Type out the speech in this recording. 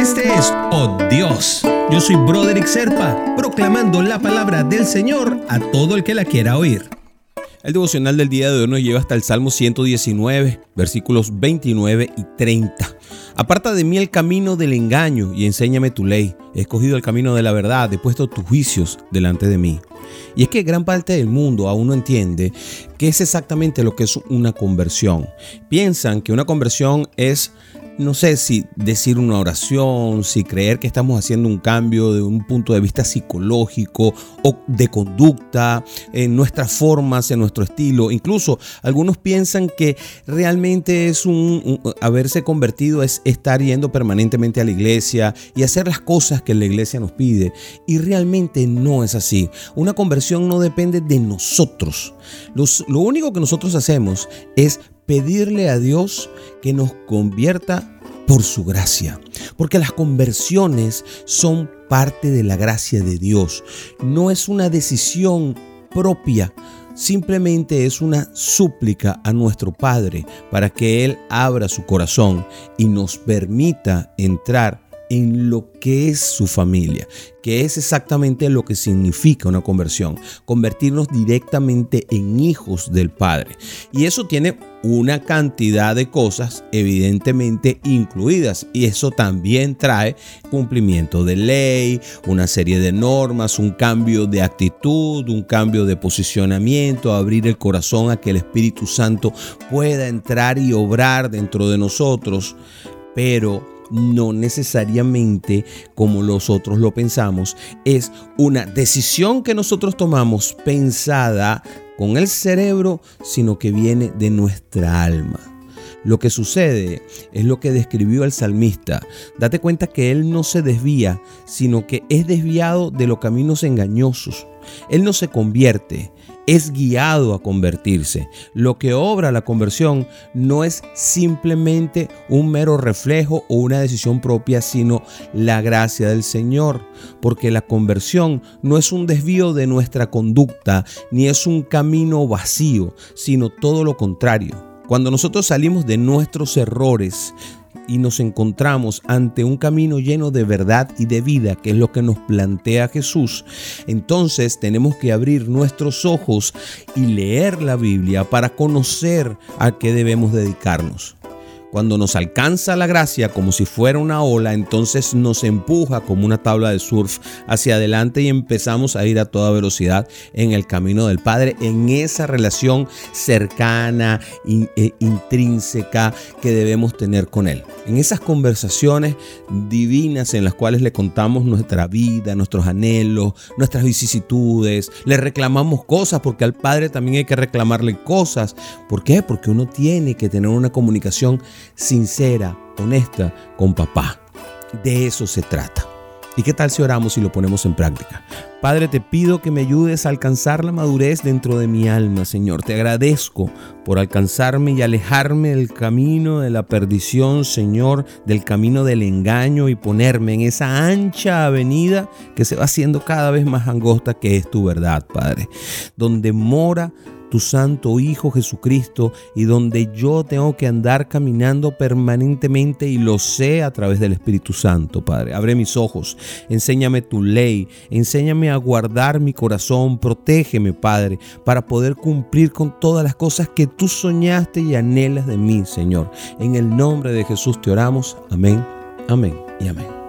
Este es Oh Dios. Yo soy Broderick Serpa, proclamando la palabra del Señor a todo el que la quiera oír. El devocional del día de hoy nos lleva hasta el Salmo 119, versículos 29 y 30. Aparta de mí el camino del engaño y enséñame tu ley. He escogido el camino de la verdad, he puesto tus juicios delante de mí. Y es que gran parte del mundo aún no entiende qué es exactamente lo que es una conversión. Piensan que una conversión es no sé si decir una oración, si creer que estamos haciendo un cambio de un punto de vista psicológico o de conducta, en nuestras formas, en nuestro estilo. Incluso algunos piensan que realmente es un, haberse convertido es estar yendo permanentemente a la iglesia y hacer las cosas que la iglesia nos pide. Y realmente no es así. Una conversión no depende de nosotros. lo único que nosotros hacemos es pedirle a Dios que nos convierta por su gracia. Porque las conversiones son parte de la gracia de Dios. No es una decisión propia. Simplemente es una súplica a nuestro Padre para que Él abra su corazón y nos permita entrar en lo que es su familia, que es exactamente lo que significa una conversión, convertirnos directamente en hijos del Padre. Y eso tiene una cantidad de cosas evidentemente incluidas y eso también trae cumplimiento de ley, una serie de normas, un cambio de actitud, un cambio de posicionamiento, abrir el corazón a que el Espíritu Santo pueda entrar y obrar dentro de nosotros, pero no necesariamente como nosotros lo pensamos, es una decisión que nosotros tomamos pensada con el cerebro, sino que viene de nuestra alma. Lo que sucede es lo que describió el salmista. Date cuenta que él no se desvía, sino que es desviado de los caminos engañosos. Él no se convierte, es guiado a convertirse. Lo que obra la conversión no es simplemente un mero reflejo o una decisión propia, sino la gracia del Señor. Porque la conversión no es un desvío de nuestra conducta, ni es un camino vacío, sino todo lo contrario. Cuando nosotros salimos de nuestros errores, y nos encontramos ante un camino lleno de verdad y de vida, que es lo que nos plantea Jesús, entonces tenemos que abrir nuestros ojos y leer la Biblia para conocer a qué debemos dedicarnos. Cuando nos alcanza la gracia como si fuera una ola, entonces nos empuja como una tabla de surf hacia adelante y empezamos a ir a toda velocidad en el camino del Padre, en esa relación cercana, e intrínseca que debemos tener con Él. En esas conversaciones divinas en las cuales le contamos nuestra vida, nuestros anhelos, nuestras vicisitudes, le reclamamos cosas porque al Padre también hay que reclamarle cosas. ¿Por qué? Porque uno tiene que tener una comunicación sincera, honesta con papá. De eso se trata. ¿Y qué tal si oramos y lo ponemos en práctica? Padre, te pido que me ayudes a alcanzar la madurez dentro de mi alma, Señor. Te agradezco por alcanzarme y alejarme del camino de la perdición, Señor, del camino del engaño y ponerme en esa ancha avenida que se va haciendo cada vez más angosta que es tu verdad, Padre, donde mora tu santo Hijo Jesucristo y donde yo tengo que andar caminando permanentemente y lo sé a través del Espíritu Santo, Padre. Abre mis ojos, enséñame tu ley, enséñame a guardar mi corazón, protégeme, Padre, para poder cumplir con todas las cosas que tú soñaste y anhelas de mí, Señor. En el nombre de Jesús te oramos. Amén, amén y amén.